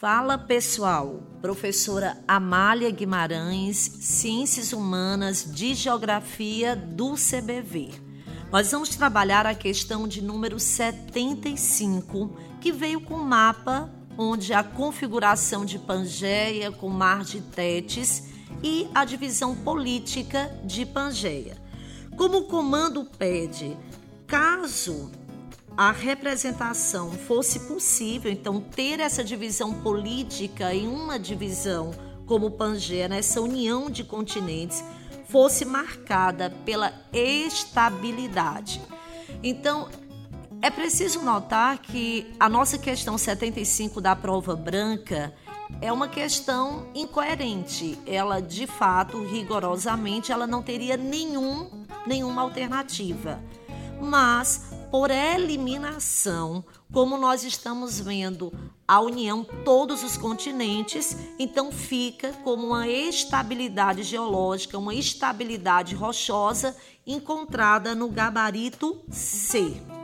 Fala pessoal, professora Amália Guimarães, Ciências Humanas de Geografia do CBV. Nós vamos trabalhar a questão de número 75, que veio com o mapa onde a configuração de Pangeia com mar de Tétis e a divisão política de Pangeia. Como o comando pede, caso a representação fosse possível, então ter essa divisão política em uma divisão como Pangeia, nessa união de continentes, fosse marcada pela estabilidade. Então, é preciso notar que a nossa questão 75 da prova branca é uma questão incoerente. Ela, de fato, rigorosamente, ela não teria nenhum, nenhuma alternativa. Mas por eliminação, como nós estamos vendo a união todos os continentes, então fica como uma estabilidade geológica, uma estabilidade rochosa encontrada no gabarito C.